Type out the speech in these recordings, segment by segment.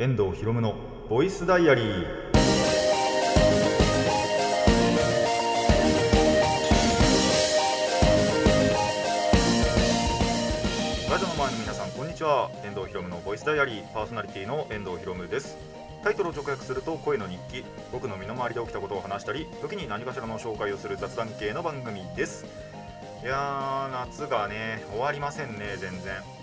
遠藤博夢のボイスダイアリー。ラジオの前の皆さんこんにちは。遠藤博夢のボイスダイアリー。パーソナリティの遠藤博夢です。タイトルを直訳すると声の日記。僕の身の回りで起きたことを話したり時に何かしらの紹介をする雑談系の番組です。いやー夏がね終わりませんね全然。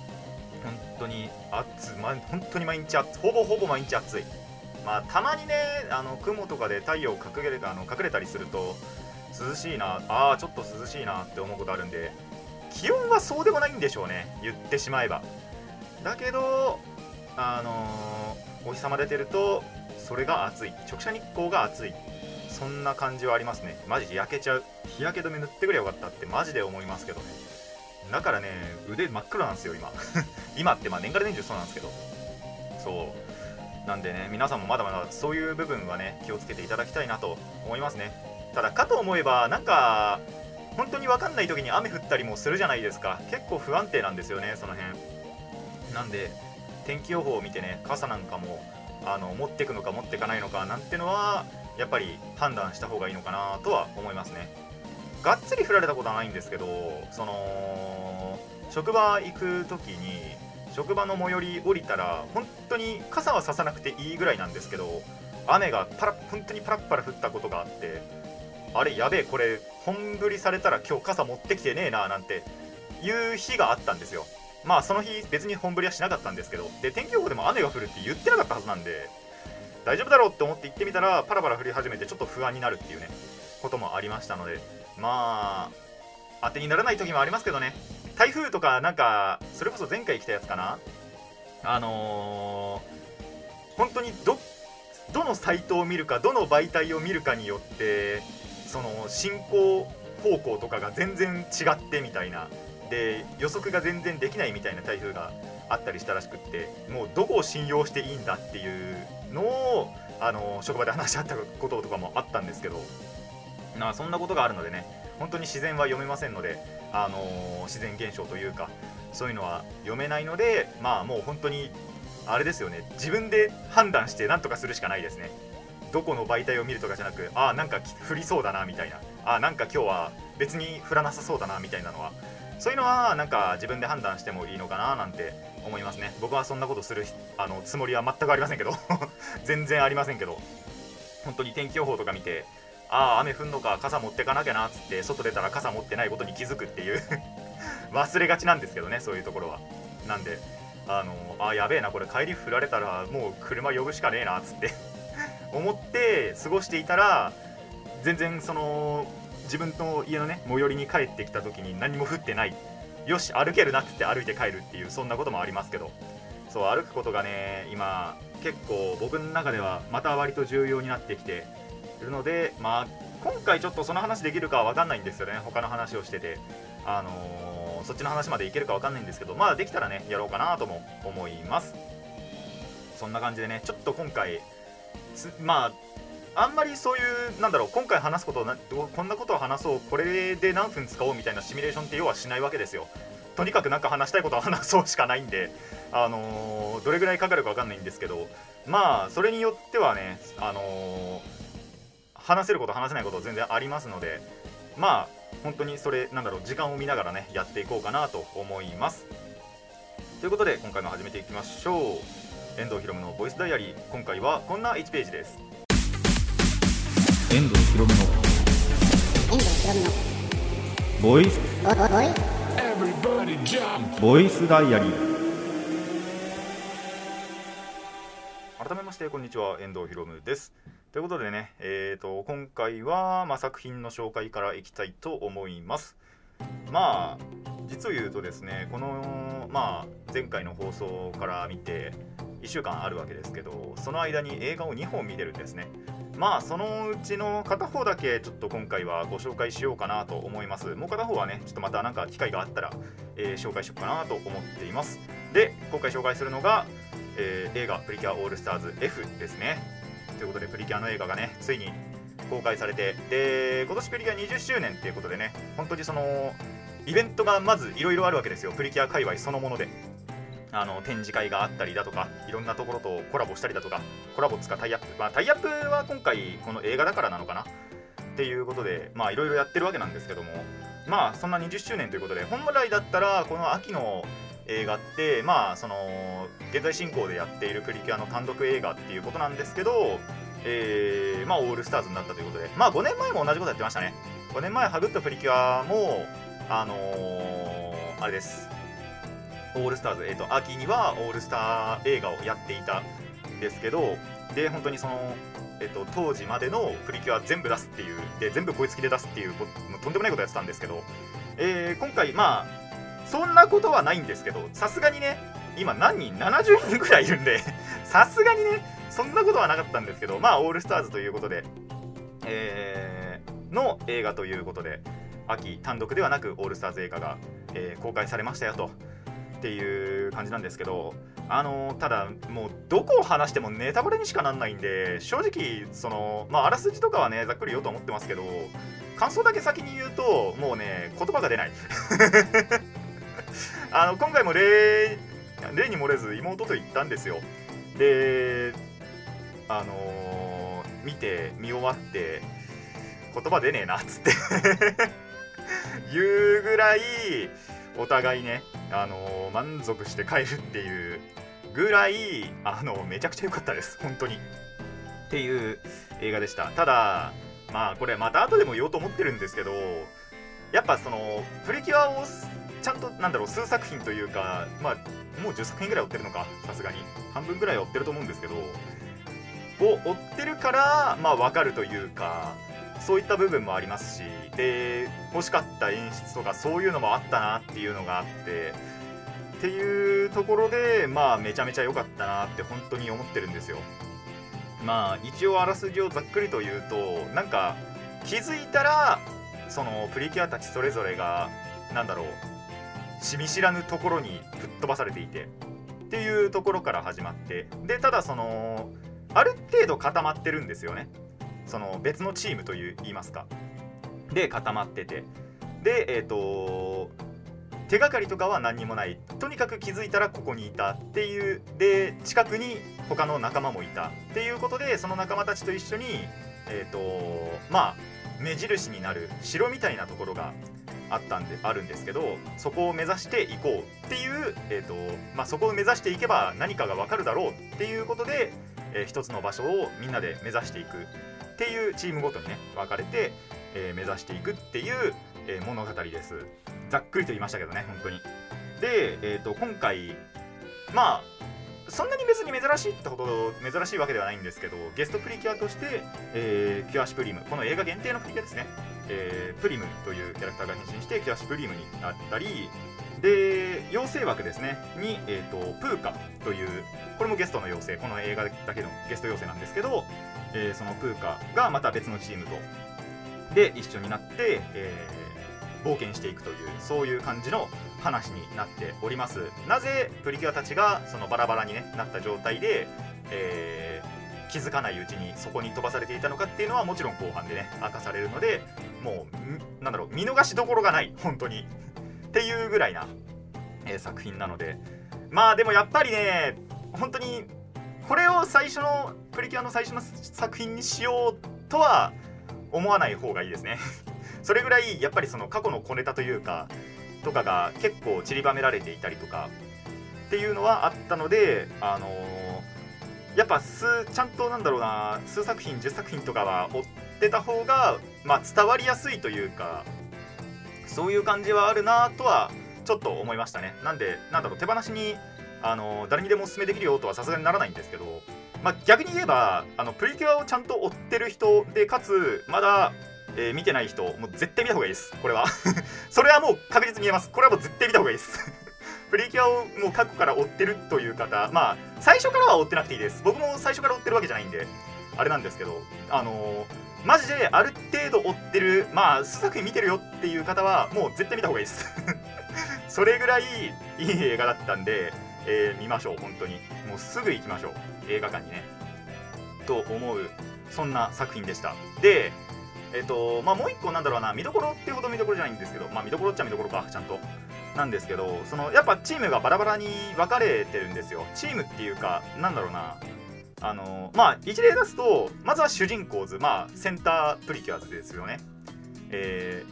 当に暑、ま、本当に毎日ほぼほぼ毎日暑い。まあたまにねあの雲とかで太陽隠れあの隠れたりすると涼しいなあーちょっと涼しいなって思うことあるんで気温はそうでもないんでしょうね。言ってしまえば。だけどあのーお日様出てるとそれが暑い。直射日光が暑い。そんな感じはありますね。マジで焼けちゃう。日焼け止め塗ってくれよかったってマジで思いますけどね。だからね腕真っ黒なんですよ今。今ってまあ年がら年中そうなんですけど。そう。なんでね皆さんもまだまだそういう部分はね気をつけていただきたいなと思いますね。ただかと思えばなんか本当に分かんない時に雨降ったりもするじゃないですか。結構不安定なんですよねその辺。なんで天気予報を見てね傘なんかもあの持ってくのか持ってかないのかなんてのはやっぱり判断した方がいいのかなとは思いますね。がっつり降られたことはないんですけどその職場行く時に職場の最寄り降りたら本当に傘はささなくていいぐらいなんですけど雨がパラ本当にパラッパラ降ったことがあってあれやべえこれ本降りされたら今日傘持ってきてねえななんていう日があったんですよ。まあその日別に本降りはしなかったんですけどで天気予報でも雨が降るって言ってなかったはずなんで大丈夫だろうって思って行ってみたらパラパラ降り始めてちょっと不安になるっていうねこともありましたのでまあ当てにならない時もありますけどね。台風とかなんかそれこそ前回来たやつかな。あのー本当にどどのサイトを見るかどの媒体を見るかによってその進行方向とかが全然違ってみたいな。で予測が全然できないみたいな台風があったりしたらしくってもうどこを信用していいんだっていうのをあの職場で話し合ったこととかもあったんですけど。まあそんなことがあるのでね本当に自然は読めませんので、あの自然現象というかそういうのは読めないのでまあもう本当にあれですよね。自分で判断して何とかするしかないですね。どこの媒体を見るとかじゃなくああなんか降りそうだなみたいな。ああなんか今日は別に降らなさそうだなみたいなのは。そういうのはなんか自分で判断してもいいのかななんて思いますね。僕はそんなことするあのつもりは全くありませんけど。全然ありませんけど。本当に天気予報とか見てああ雨降んのか傘持ってかなきゃなっつって外出たら傘持ってないことに気づくっていう。忘れがちなんですけどねそういうところは。なんであのあやべえなこれ帰り降られたらもう車呼ぶしかねえなっつって。思って過ごしていたら全然その自分の家のね最寄りに帰ってきた時に何も降ってない。よし歩けるなっつって歩いて帰るっていうそんなこともありますけど。そう歩くことがね今結構僕の中ではまた割と重要になってきてるのでまあ今回ちょっとその話できるかは分かんないんですよね。他の話をしてて。あのーそっちの話までいけるか分かんないんですけど。まあできたらねやろうかなとも思います。そんな感じでねちょっと今回まああんまりそういうなんだろう今回話すことをなこんなことを話そうこれで何分使おうみたいなシミュレーションって要はしないわけですよ。とにかくなんか話したいことを話そうしかないんで。あのーどれぐらいかかるか分かんないんですけど。まあそれによってはねあのー話せること話せないこと全然ありますのでまあ本当にそれなんだろう時間を見ながらねやっていこうかなと思います。ということで今回も始めていきましょう。遠藤ひろむのボイスダイアリー。今回はこんな1ページです。遠藤ひろむの遠藤ひろむのボイスボイスダイアリー。改めましてこんにちは。遠藤ひろむですということでね、えー、と今回は、まあ、作品の紹介からいきたいと思います。まあ実を言うとですねこの、まあ、前回の放送から見て1週間あるわけですけどその間に映画を2本見てるんですね。まあそのうちの片方だけちょっと今回はご紹介しようかなと思います。もう片方はねちょっとまたなんか機会があったら、えー紹介しようかなと思っています。で今回紹介するのが、えー映画「プリキュアオールスターズ F」ですね。ということでプリキュアの映画がねついに公開されてで今年プリキュア20周年っていうことでね本当にそのイベントがまずいろいろあるわけですよ。プリキュア界隈そのもので。あの展示会があったりだとかいろんなところとコラボしたりだとかコラボつかタイアップ、まあ、タイアップは今回この映画だからなのかな？っていうことでまあいろいろやってるわけなんですけども。まあそんな20周年ということで本来だったらこの秋の映画ってまあその現在進行でやっているプリキュアの単独映画っていうことなんですけどえー、まあオールスターズになったということで。まあ5年前も同じことやってましたね。5年前ハグったプリキュアもあのー、あれです。オールスターズ、えーと、秋にはオールスター映画をやっていたんですけどで本当にその、えーと、当時までのプリキュア全部出すっていうで全部こいつきで出すっていうとんでもないことやってたんですけど、えー、今回まあそんなことはないんですけどさすがにね今何人70人くらいいるんで さすがにねそんなことはなかったんですけどまあオールスターズということで、えー、の映画ということで秋単独ではなくオールスターズ映画が、えー、公開されましたよとっていう感じなんですけどあのただもうどこを話してもネタバレにしかなんないんで正直そのまああらすじとかはねざっくり言おうと思ってますけど感想だけ先に言うともうね言葉が出ない。あの今回も例例に漏れず妹と言ったんですよであのー、見て見終わって言葉出ねえなっつって 言うぐらいお互いね、あのー、満足して帰るっていうぐらい、あのめちゃくちゃ良かったです、本当に。っていう映画でした。ただ、まあこれまた後でも言おうと思ってるんですけど、やっぱそのプリキュアをちゃんとなんだろう数作品というか、まあもう10作品ぐらい追ってるのか、さすがに。半分ぐらい追ってると思うんですけど、を追ってるから、まあわかるというか、そういった部分もありますしで欲しかった演出とかそういうのもあったなっていうのがあってっていうところでまあめちゃめちゃ良かったなって本当に思ってるんですよまあ一応あらすじをざっくりと言うとなんか気づいたらそのプリキュアたちそれぞれが何だろう知見知らぬところに吹っ飛ばされていてっていうところから始まってでただそのある程度固まってるんですよね。その別のチームという言いますか。で固まってて。でえっ、ー、と手がかりとかは何にもない。とにかく気づいたらここにいたっていう。で近くに他の仲間もいた。っていうことでその仲間たちと一緒にえっ、ー、とまあ目印になる城みたいなところがあったんであるんですけどそこを目指していこうっていう、えーとまあ、そこを目指していけば何かが分かるだろうっていうことで、えー、一つの場所をみんなで目指していくっていうチームごとにね分かれて、えー、目指していくっていう、えー、物語です。ざっくりと言いましたけどね本当に。で、えーと、今回まあそんなに別に珍しいってほど珍しいわけではないんですけどゲストプリキュアとして、えー、キュアシュプリームこの映画限定のプリキュアですね、えー、プリムというキャラクターが変身してキュアシュプリムになったりで妖精枠ですね。に、えーと、プーカというこれもゲストの妖精。この映画だけのゲスト妖精なんですけど、えー、そのプーカがまた別のチームとで一緒になって、えー、冒険していくというそういう感じの話になっております。なぜプリキュアたちがそのバラバラに、ね、なった状態で、えー、気づかないうちにそこに飛ばされていたのかっていうのはもちろん後半でね明かされるのでもうなんだろう見逃しどころがない本当に。っていうぐらいな、えー、作品なので。まあでもやっぱりね本当にこれを最初のプリキュアの最初の作品にしようとは思わない方がいいですね。それぐらいやっぱりその過去の小ネタというかとかが結構散りばめられていたりとかっていうのはあったのであのー、やっぱ数ちゃんとなんだろうな数作品10作品とかは追ってた方が、まあ、伝わりやすいというかそういう感じはあるなとはちょっと思いましたね。なんでなんだろう手放しにあの誰にでもおすすめできるよとはさすがにならないんですけど、まあ、逆に言えばあのプリキュアをちゃんと追ってる人でかつまだ、えー、見てない人もう絶対見た方がいいです。これは。それはもう確実に言えます。これはもう絶対見た方がいいです。プリキュアをもう過去から追ってるという方まあ最初からは追ってなくていいです。僕も最初から追ってるわけじゃないんであれなんですけどあのー、マジである程度追ってるまあ数作品見てるよっていう方はもう絶対見た方がいいです。それぐらいいい映画だったんでえー、見ましょう本当に。もうすぐ行きましょう映画館にね。と思うそんな作品でした。でえっ、ー、とまあもう一個なんだろうな見どころってほど見どころじゃないんですけどまあ見どころっちゃ見どころかちゃんと。なんですけどそのやっぱチームがバラバラに分かれてるんですよ。チームっていうかなんだろうな。あのまあ一例出すとまずは主人公ズまあセンタープリキュアズですよね。え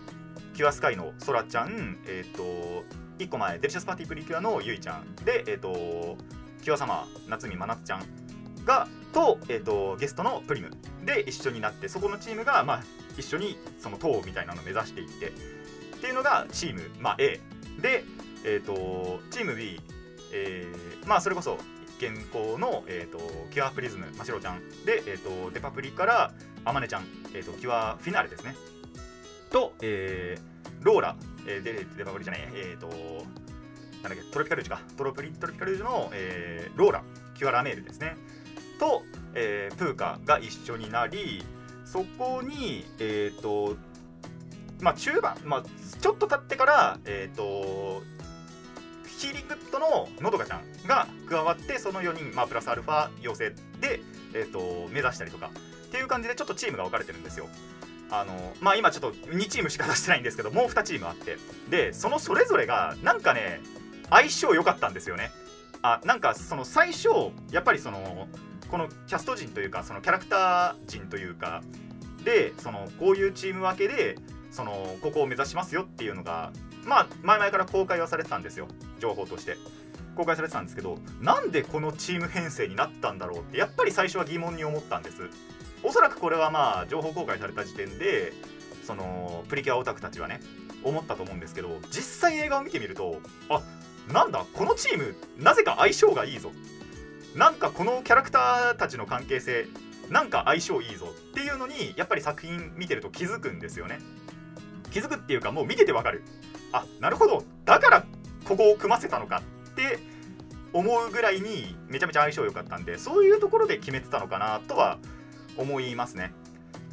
ー、キュアスカイのソラちゃんえっ、と1個前デリシャスパーティープリキュアのゆいちゃん。でえっ、とキュアサマー夏海まなつちゃんがと,、えー、とゲストのプリム。で一緒になってそこのチームが、まあ、一緒にその塔みたいなのを目指していってっていうのがチーム、まあ、A で、えー、とチーム B、えーまあ、それこそ現行の、えー、とキュアプリズムましろちゃん。で、えー、とデパプリからあまねちゃん、えー、とキュアフィナーレですね。と、えー、ローラ、えー、でデパプリじゃないえっ、となんだっけトロピカルージュか。トロプリトロピカルージュの、えー、ローラキュアラメールですね。と、えー、プーカが一緒になりそこにえっ、とまあ中盤、まあ、ちょっと経ってからえっ、とヒーリングッドののどかちゃんが加わってその4人、まあ、プラスアルファ妖精で、えー、と目指したりとかっていう感じでちょっとチームが分かれてるんですよ。あのまあ今ちょっと2チームしか出してないんですけどもう2チームあってでそのそれぞれがなんかね相性良かったんですよねあなんかその最初やっぱりそのこのキャスト陣というかそのキャラクター陣というかでそのこういうチーム分けでそのここを目指しますよっていうのがまあ前々から公開はされてたんですよ。情報として。公開されてたんですけどなんでこのチーム編成になったんだろうってやっぱり最初は疑問に思ったんです。おそらくこれはまあ情報公開された時点でそのプリキュアオタクたちはね思ったと思うんですけど実際映画を見てみるとあなんだこのチームなぜか相性がいいぞ。なんかこのキャラクターたちの関係性なんか相性いいぞっていうのにやっぱり作品見てると気づくんですよね。気づくっていうかもう見ててわかる。あなるほど。だからここを組ませたのかって思うぐらいにめちゃめちゃ相性良かったんでそういうところで決めてたのかなとは思いますね。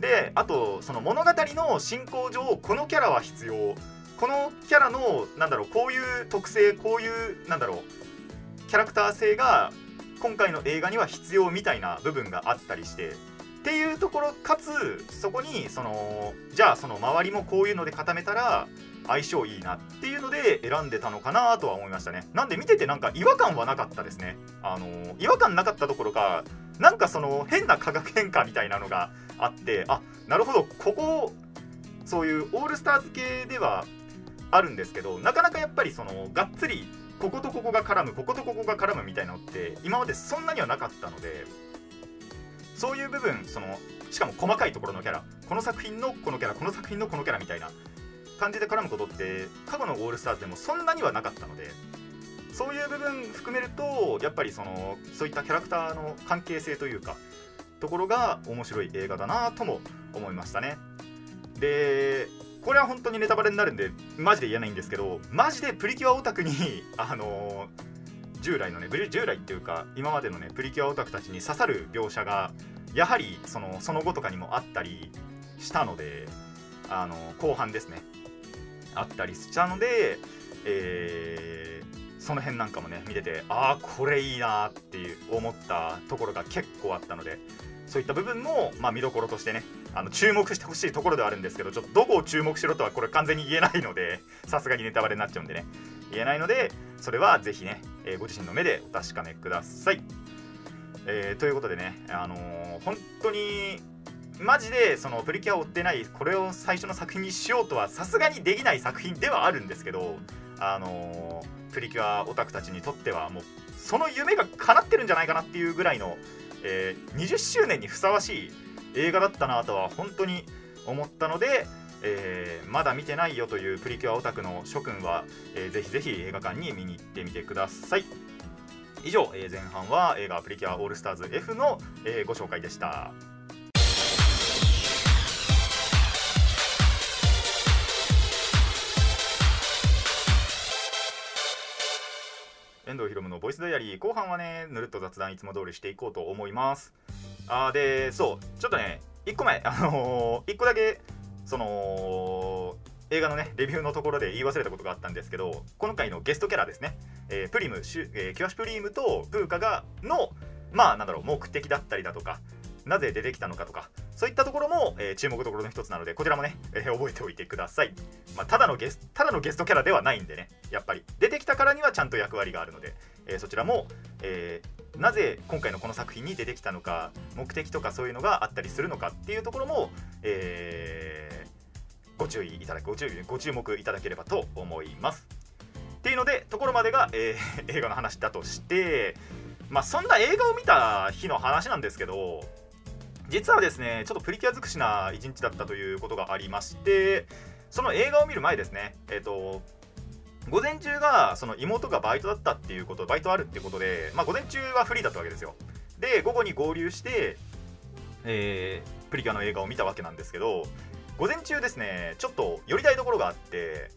であとその物語の進行上このキャラは必要。このキャラのなんだろうこういう特性こういうなんだろうキャラクター性が今回の映画には必要みたいな部分があったりして。っていうところかつそこにそのじゃあその周りもこういうので固めたら相性いいなっていうので選んでたのかなとは思いましたね。なんで見ててなんか違和感はなかったですね。あの違和感なかったどころかなんかその変な化学変化みたいなのがあってあなるほどここそういうオールスターズ系ではあるんですけどなかなかやっぱりそのがっつりこことここが絡むこことここが絡むみたいなのって今までそんなにはなかったのでそういう部分そのしかも細かいところのキャラ。この作品のこのキャラこの作品のこのキャラみたいな。感じで絡むことって過去のオールスターズでもそんなにはなかったので。そういう部分含めるとやっぱりそのそういったキャラクターの関係性というかところが面白い映画だなとも思いましたね。でこれは本当にネタバレになるんでマジで言えないんですけどマジでプリキュアオタクにあの従来のね従来っていうか今までのねプリキュアオタクたちに刺さる描写がやはりそのその後とかにもあったりしたのであの後半ですね。あったりしたので、えー、その辺なんかもね見ててああこれいいなっていう思ったところが結構あったのでそういった部分も、まあ、見どころとしてねあの注目してほしいところではあるんですけどちょっとどこを注目しろとはこれ完全に言えないのでさすがにネタバレになっちゃうんでね。言えないのでそれはぜひね、えー、ご自身の目でお確かめください。えー、ということでね、あのー、本当にマジでそのプリキュアを追ってないこれを最初の作品にしようとはさすがにできない作品ではあるんですけど、あの、プリキュアオタクたちにとってはもうその夢が叶ってるんじゃないかなっていうぐらいの、え、20周年にふさわしい映画だったなとは本当に思ったので、えー、まだ見てないよというプリキュアオタクの諸君は、えー、ぜひぜひ映画館に見に行ってみてください。以上、えー、前半は映画「プリキュアオールスターズ F の」えー、ご紹介でした。遠藤ひろむのボイスダイアリー後半はねぬるっと雑談いつも通りしていこうと思います。あーでそうちょっとね1個前あのー、1個だけその映画のねレビューのところで言い忘れたことがあったんですけど今回のゲストキャラですね、えー、プリムシュ、えー、キュアシュプリームとプーカがのまあなんだろう目的だったりだとかなぜ出てきたのかとかそういったところも、えー注目どころの一つなのでこちらもね、えー覚えておいてください、まあ、ただのゲスただのゲストキャラではないんでねやっぱり。出てきたからにはちゃんと役割があるので、えーそちらも、えーなぜ今回のこの作品に出てきたのか目的とかそういうのがあったりするのかっていうところも、えーご注意いただくご注意ご注目いただければと思います。っていうのでところまでが、えー映画の話だとしてまあそんな映画を見た日の話なんですけど実はですねちょっとプリキュア尽くしな一日だったということがありましてその映画を見る前ですねえっ、と午前中がその妹がバイトだったっていうことバイトあるっていうことで、まあ、午前中はフリーだったわけですよ。で午後に合流して、えープリキュアの映画を見たわけなんですけど午前中ですねちょっと寄りたいところがあって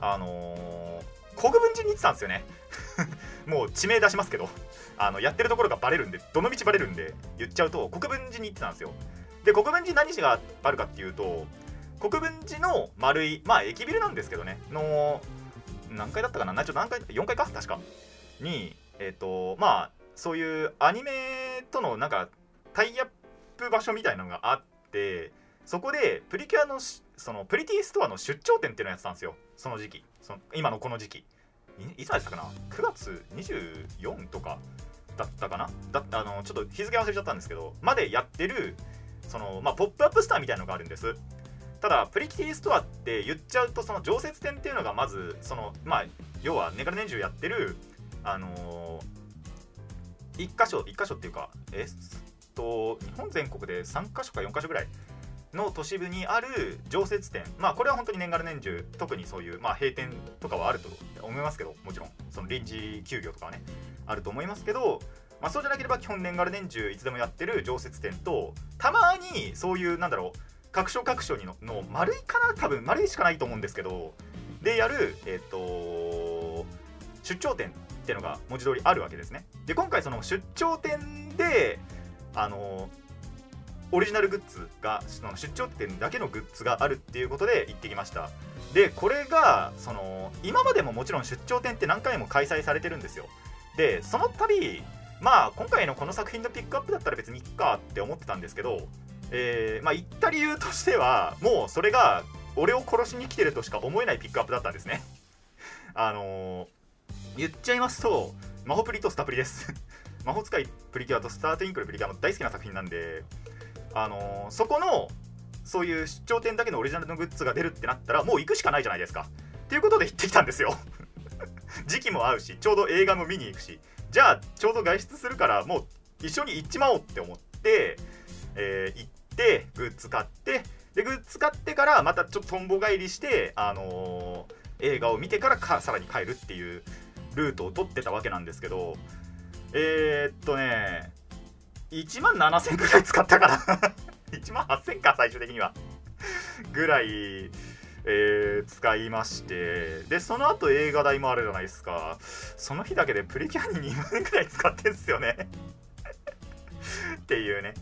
あのー国分寺に行ってたんですよね。もう地名出しますけどあのやってるところがバレるんでどの道バレるんで言っちゃうと国分寺に行ってたんですよ。で国分寺何市があるかっていうと国分寺のマルイまあ駅ビルなんですけどねの何階だったかな？何階4階か？確か。にえっ、とまあそういうアニメとのなんかタイアップ場所みたいなのがあってそこでプリキュアのそのプリティストアの出張店っていうのをやってたんですよ。その時期。その今のこの時期。いいつまでしたかな？9月24とかだったかな？だあのちょっと日付忘れちゃったんですけどまでやってるその、まあ、ポップアップスターみたいなのがあるんです。ただプリキュアストアって言っちゃうとその常設店っていうのがまずそのまあ要は年がら年中やってるあのー、1箇所1箇所っていうかえっと日本全国で3箇所か4箇所ぐらいの都市部にある常設店まあこれは本当に年がら年中特にそういう、まあ、閉店とかはあると思いますけどもちろん。その臨時休業とかはねあると思いますけど、まあ、そうじゃなければ基本年がら年中いつでもやってる常設店とたまにそういうなんだろう各所各所にのの丸いかな？多分丸いしかないと思うんですけどでやるえっ、と出張店っていうのが文字通りあるわけですね。で今回その出張店であのオリジナルグッズがその出張店だけのグッズがあるっていうことで行ってきました。でこれがその今までももちろん出張店って何回も開催されてるんですよ。でその度まあ今回のこの作品のピックアップだったら別にいっかって思ってたんですけどえーまあ言った理由としてはもうそれが俺を殺しに来てるとしか思えないピックアップだったんですね。あのー言っちゃいますと魔法プリとスタプリです。魔法使いプリキュアとスタートインクルプリキュアの大好きな作品なんであのーそこのそういう出張店だけのオリジナルのグッズが出るってなったらもう行くしかないじゃないですか。っていうことで行ってきたんですよ。時期も合うしちょうど映画も見に行くし。じゃあちょうど外出するからもう一緒に行っちまおうって思って、えー行ってグッズ買ってでグッズ買ってからまたちょっととんぼ返りして、あのー映画を見てからかさらに帰るっていうルートを取ってたわけなんですけどえー、っとね1万7000ぐらい使ったかな。1万8000か最終的には。ぐらい、えー使いましてでその後映画代もあるじゃないですか。その日だけでプリキュアに2万円ぐらい使ってんすよね。っていうね。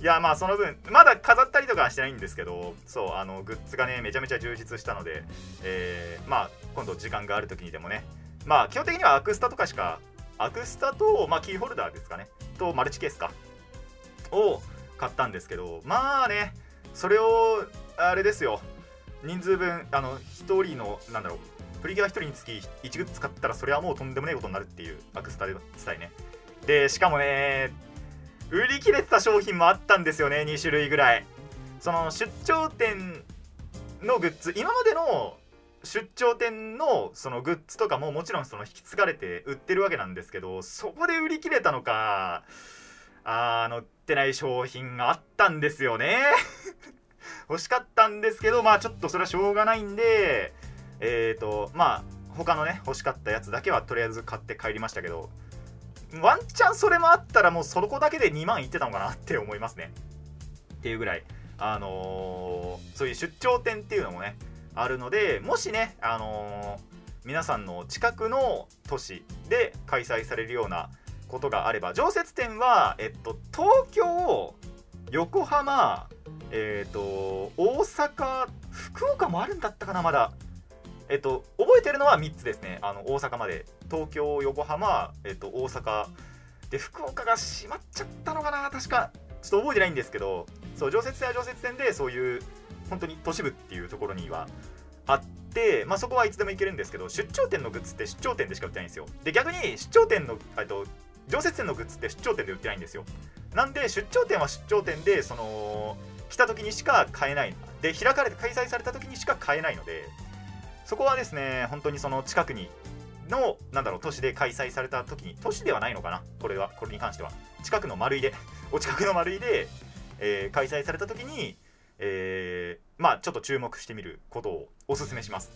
いやまあその分まだ飾ったりとかはしてないんですけどそうあのグッズがねめちゃめちゃ充実したので、えーまあ今度時間がある時にでもねまあ基本的にはアクスタとかしかアクスタと、まあ、キーホルダーですかねとマルチケースかを買ったんですけどまあねそれをあれですよ人数分あの1人のなんだろうプリキュア1人につき1グッズ買ったらそれはもうとんでもねえことになるっていうアクスタで伝えね。でしかもね売り切れてた商品もあったんですよね2種類ぐらい。その出張店のグッズ今までの出張店のそのグッズとかももちろんその引き継がれて売ってるわけなんですけどそこで売り切れたのかあー載ってない商品があったんですよね。欲しかったんですけどまあちょっとそれはしょうがないんでえーとまあ他のね欲しかったやつだけはとりあえず買って帰りましたけどワンチャンそれもあったらもうそこだけで2万いってたのかなって思いますね。っていうぐらい。あのーそういう出張店っていうのもねあるのでもしねあのー皆さんの近くの都市で開催されるようなことがあれば常設店は、えっと、東京横浜えっ、と大阪福岡もあるんだったかなまだ。えっと覚えてるのは3つですね。あの大阪まで東京横浜、えっと、大阪。で福岡が閉まっちゃったのかな？確か。ちょっと覚えてないんですけどそう常設店は常設店でそういう本当に都市部っていうところにはあって、まあ、そこはいつでも行けるんですけど出張店のグッズって出張店でしか売ってないんですよ。で逆に出張店のえっと常設店のグッズって出張店で売ってないんですよ。なんで出張店は出張店でその来た時にしか買えない。で開かれて開催された時にしか買えないのでそこはですね本当にその近くにのなんだろう都市で開催された時に都市ではないのかなこれはこれに関しては。近くの丸井で お近くの丸井で、えー開催された時に、えーまあちょっと注目してみることをお勧めします。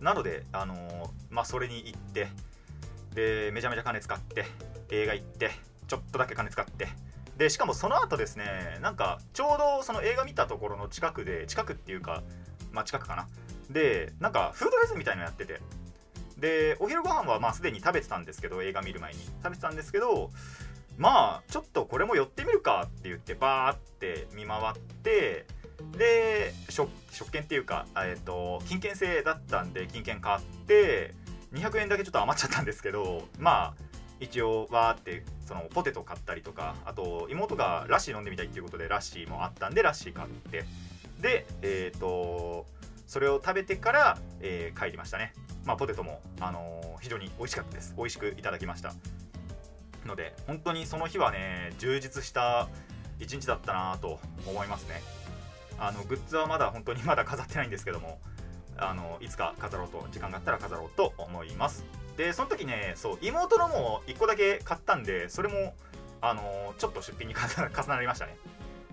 なのであのーまあそれに行ってでめちゃめちゃ金使って映画行ってちょっとだけ金使ってでしかもその後ですねなんかちょうどその映画見たところの近くで近くっていうかまあ近くかな。でなんかフードフェスみたいなのやっててでお昼ご飯はまあすでに食べてたんですけど映画見る前に。食べてたんですけどまあちょっとこれも寄ってみるかって言ってバーって見回ってで食食券っていうか、えー、と金券制だったんで金券買って200円だけちょっと余っちゃったんですけどまあ一応わーってそのポテト買ったりとかあと妹がラッシー飲んでみたいっていうことでラッシーもあったんでラッシー買って。でえっ、とそれを食べてから、えー帰りましたね。まあポテトも、あのー非常に美味しかったです。美味しくいただきました。ので本当にその日はね充実した一日だったなと思いますね。あのグッズはまだ本当にまだ飾ってないんですけどもあのいつか飾ろうと時間があったら飾ろうと思います。でその時ねそう妹のも1個だけ買ったんでそれもあのちょっと出品に重な 重なりましたね。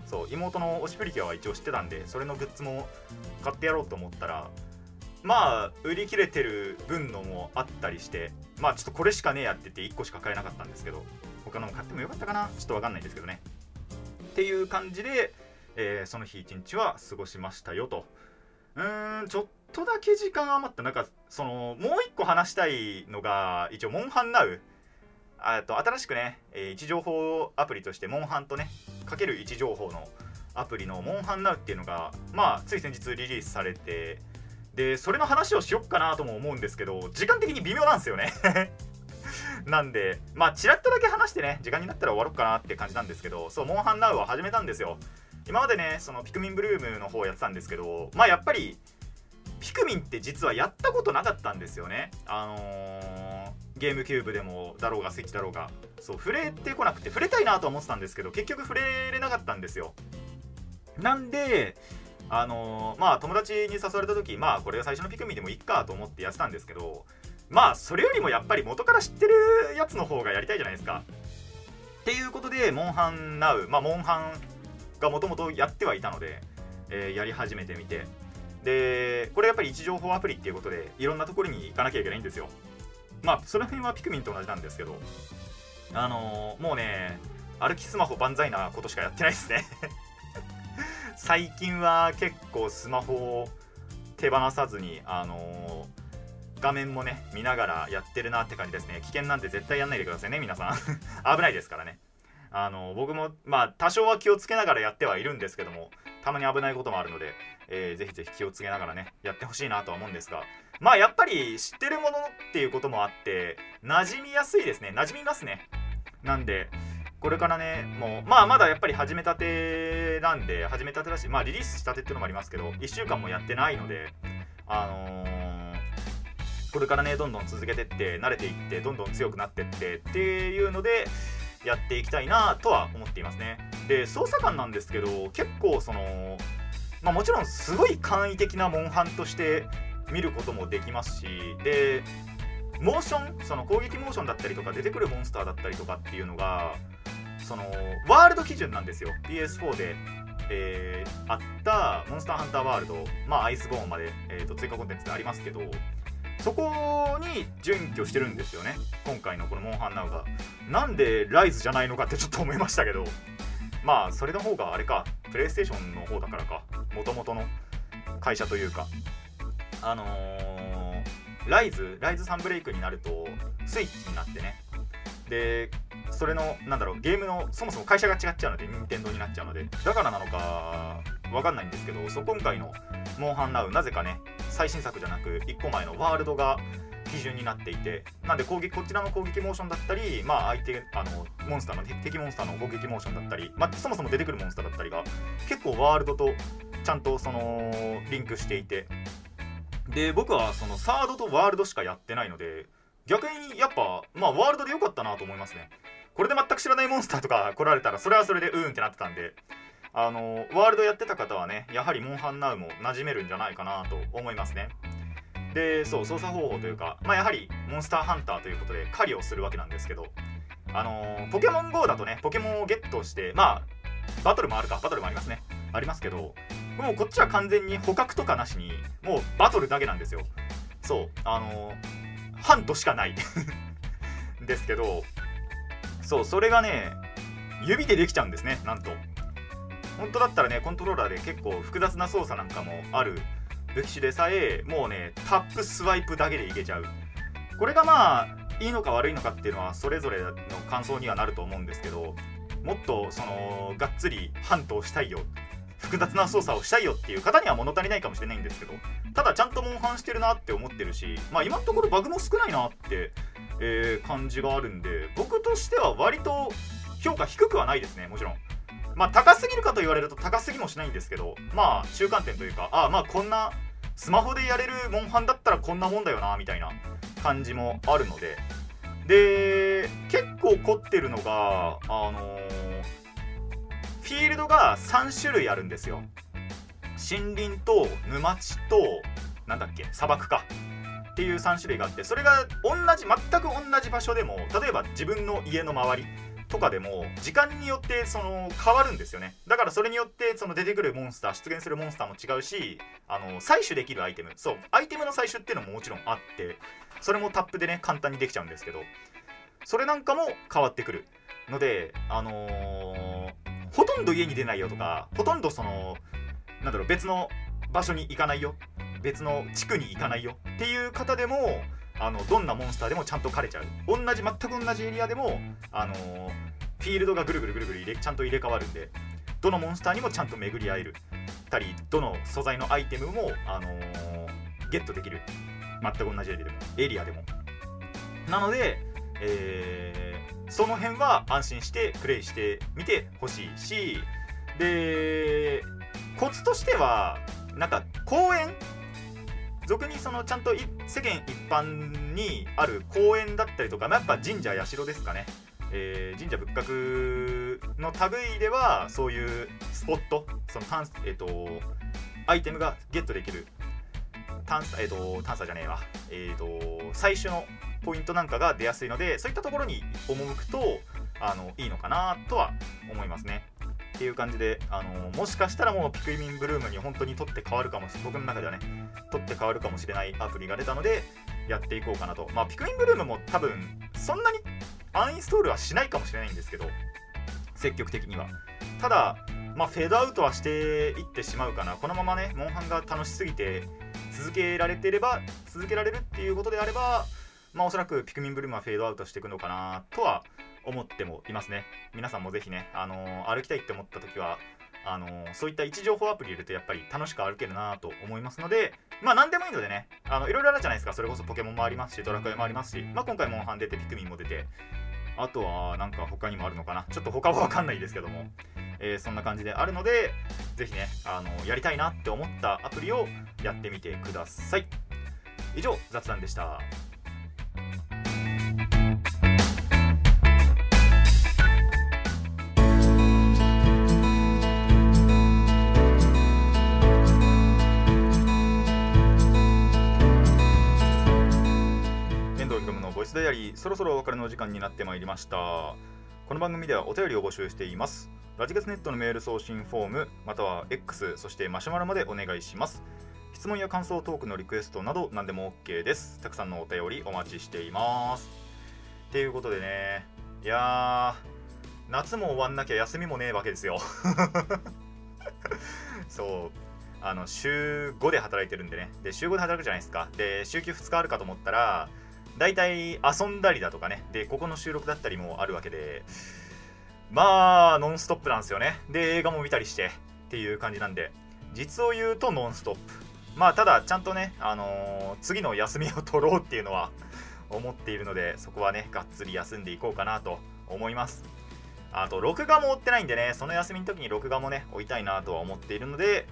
そう妹の推しプリキュアは一応知ってたんでそれのグッズも買ってやろうと思ったらまあ売り切れてる分のもあったりしてまあちょっとこれしかねえやってて1個しか買えなかったんですけど他のも買ってもよかったかな？ちょっとわかんないんですけどね。っていう感じで、えーその日一日は過ごしましたよと。うーんちょっとだけ時間余った。なんかそのもう一個話したいのが一応モンハンナウ。あと新しくね、えー位置情報アプリとしてモンハンとねかける位置情報のアプリのモンハンナウっていうのがまあつい先日リリースされてでそれの話をしよっかなとも思うんですけど時間的に微妙なんですよね。なんでまあちらっとだけ話してね時間になったら終わろうかなって感じなんですけどそうモンハンナウを始めたんですよ。今までねそのピクミンブルームの方やってたんですけどまあやっぱりピクミンって実はやったことなかったんですよね。あのーゲームキューブでもだろうがスイッチだろうが。そう触れてこなくて触れたいなと思ってたんですけど結局触れれなかったんですよ。なんであのーまあ友達に誘われた時まあこれが最初のピクミンでもいいかと思ってやってたんですけどまあそれよりもやっぱり元から知ってるやつの方がやりたいじゃないですか。っていうことでモンハンナウまあモンハンがもともとやってはいたので、えーやり始めてみて。でこれやっぱり位置情報アプリっていうことでいろんなところに行かなきゃいけないんですよ。まあその辺はピクミンと同じなんですけどあのーもうね歩きスマホ万歳なことしかやってないですね。最近は結構スマホを手放さずにあのー画面もね見ながらやってるなって感じですね。危険なんて絶対やんないでくださいね皆さん。危ないですからね。あの僕もまあ多少は気をつけながらやってはいるんですけどもたまに危ないこともあるので、えーぜひぜひ気をつけながらねやってほしいなとは思うんですが。まあやっぱり知ってるものっていうこともあって馴染みやすいですね。馴染みますね。なんでこれからねもうまあまだやっぱり始めたてなんで始めたてだしまあリリースしたてっていうのもありますけど1週間もやってないのであのーこれからねどんどん続けてって慣れていってどんどん強くなってってっていうのでやっていきたいなとは思っていますね。で捜査官なんですけど結構そのまあもちろんすごい簡易的なモンハンとして見ることもできますしでモーションその攻撃モーションだったりとか出てくるモンスターだったりとかっていうのがそのワールド基準なんですよ。PS4 で、えーあったモンスターハンターワールドまあアイスボーンまで、えーと追加コンテンツでありますけどそこに準拠してるんですよね。今回のこのモンハンナウが。なんでライズじゃないのかってちょっと思いましたけど。まあそれの方があれか。プレイステーションの方だからか。もともとの会社というか。あのーライズライズサンブレイクになるとスイッチになってね。でそれのなんだろうゲームのそもそも会社が違っちゃうので任天堂になっちゃうので。だからなのかわかんないんですけどそう今回のモンハンナウなぜかね最新作じゃなく1個前のワールドが、基準になっていて。なんで攻撃こちらの攻撃モーションだったりまあ相手あのモンスターの敵モンスターの攻撃モーションだったり、まあ、そもそも出てくるモンスターだったりが結構ワールドとちゃんとそのリンクしていて。で僕はそのサードとワールドしかやってないので逆にやっぱまあワールドで良かったなと思いますね。これで全く知らないモンスターとか来られたらそれはそれでうーんってなってたんであのワールドやってた方はねやはりモンハンナウも馴染めるんじゃないかなと思いますね。でそう操作方法というか、まあ、やはりモンスターハンターということで狩りをするわけなんですけどあのポケモン GO だとねポケモンをゲットしてまあバトルもあるかバトルもありますね。ありますけどもうこっちは完全に捕獲とかなしにもうバトルだけなんですよ。そう。あのハントしかない。ですけどそうそれがね指でできちゃうんですねなんと。本当だったらねコントローラーで結構複雑な操作なんかもある武器種でさえもうねタップスワイプだけでいけちゃう。これがまあいいのか悪いのかっていうのはそれぞれの感想にはなると思うんですけどもっとそのがっつりハントをしたいよ。複雑な操作をしたいよっていう方には物足りないかもしれないんですけどただちゃんとモンハンしてるなって思ってるしまあ今のところバグも少ないなって、えー感じがあるんで僕としては割と評価低くはないですねもちろん。まあ高すぎるかと言われると高すぎもしないんですけどまあ中間点というかああまあこんなスマホでやれるモンハンだったらこんなもんだよなみたいな感じもあるので。で結構凝ってるのがあのーフィールドが3種類あるんですよ。森林と沼地となんだっけ砂漠か。っていう3種類があってそれが同じ全く同じ場所でも例えば自分の家の周りとかでも時間によってその変わるんですよね。だからそれによってその出てくるモンスター出現するモンスターも違うしあの採取できるアイテム。そうアイテムの採取っていうのももちろんあってそれもタップでね簡単にできちゃうんですけどそれなんかも変わってくるのであのーほとんど家に出ないよとかほとんどそのなんだろう別の場所に行かないよ。別の地区に行かないよ。っていう方でもあのどんなモンスターでもちゃんと狩れちゃう。同じ全く同じエリアでもあのフィールドがぐるぐるぐるぐる入れちゃんと入れ替わるんでどのモンスターにもちゃんと巡り合えるたりどの素材のアイテムも、あのゲットできる。全く同じエリアでもエリアでも。なので、えーその辺は安心してプレイしてみてほしいしでコツとしてはなんか公園俗にそのちゃんと世間一般にある公園だったりとか、まあやっぱ神社社ですかね、えー神社仏閣の類ではそういうスポットその,、えー、とアイテムがゲットできる探査、えー、と探査じゃねえわ、えー、と最初のポイントなんかが出やすいのでそういったところに赴くとあのいいのかなとは思いますね。っていう感じで、あのもしかしたらもうピクミンブルームに本当に取って変わるかもしれない僕の中ではね取って変わるかもしれないアプリが出たのでやっていこうかなと。まあピクミンブルームも多分そんなにアンインストールはしないかもしれないんですけど積極的には。ただまあフェードアウトはしていってしまうかな。このままねモンハンが楽しすぎて続けられてれば続けられるっていうことであればまあおそらくピクミンブルームはフェードアウトしていくのかなとは思ってもいますね。皆さんもぜひね、あのー歩きたいって思った時はあのーそういった位置情報アプリ入れるとやっぱり楽しく歩けるなと思いますのでまあ何でもいいのでねあのいろいろあるじゃないですか。それこそポケモンもありますしドラクエもありますし、まあ、今回モンハン出てピクミンも出てあとはなんか他にもあるのかな？ちょっと他は分かんないですけども、えーそんな感じであるのでぜひねあのやりたいなって思ったアプリをやってみてください。以上雑談でしたボイスダイアリーそろそろお別れの時間になってまいりました。この番組ではお便りを募集しています。ラジカスネットのメール送信フォームまたは X そしてマシュマロまでお願いします。質問や感想トークのリクエストなど何でも OK です。たくさんのお便りお待ちしています。っていうことでねいやー夏も終わんなきゃ休みもねえわけですよ。そう。あの週5で働いてるんでね。で週5で働くじゃないですか。で週休2日あるかと思ったら大体遊んだりだとかね。でここの収録だったりもあるわけで。まあノンストップなんですよね。で映画も見たりして。っていう感じなんで。実を言うとノンストップ。まあただちゃんとね、あのー次の休みを取ろうっていうのは 思っているのでそこはねがっつり休んでいこうかなと思います。あと録画も追ってないんでねその休みの時に録画もね追いたいなとは思っているので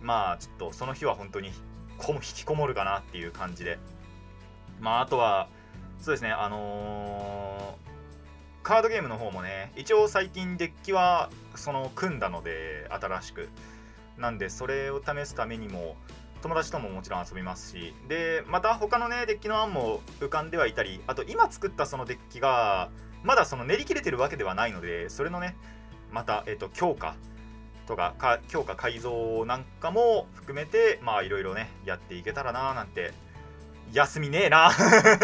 まあちょっとその日は本当にこも引きこもるかなっていう感じでまああとはそうですねあのーカードゲームの方もね一応最近デッキはその組んだので新しく。なんでそれを試すためにも友達とももちろん遊びますし。でまた他のねデッキの案も浮かんではいたりあと今作ったそのデッキがまだその練り切れてるわけではないのでそれのねまた、えっと強化とかか強化改造なんかも含めてまあいろいろねやっていけたらななんて休みねえな。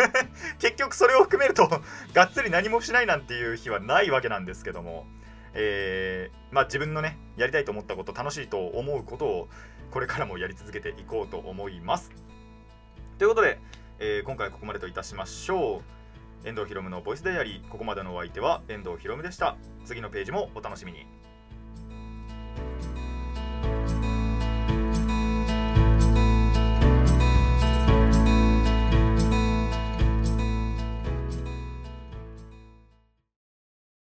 結局それを含めると がっつり何もしないなんていう日はないわけなんですけども。えーまあ自分のねやりたいと思ったこと楽しいと思うことをこれからもやり続けていこうと思います。ということで、えー今回ここまでといたしましょう。遠藤ひろむのボイスダイアリー。ここまでのお相手は遠藤ひろむでした。次のページもお楽しみに。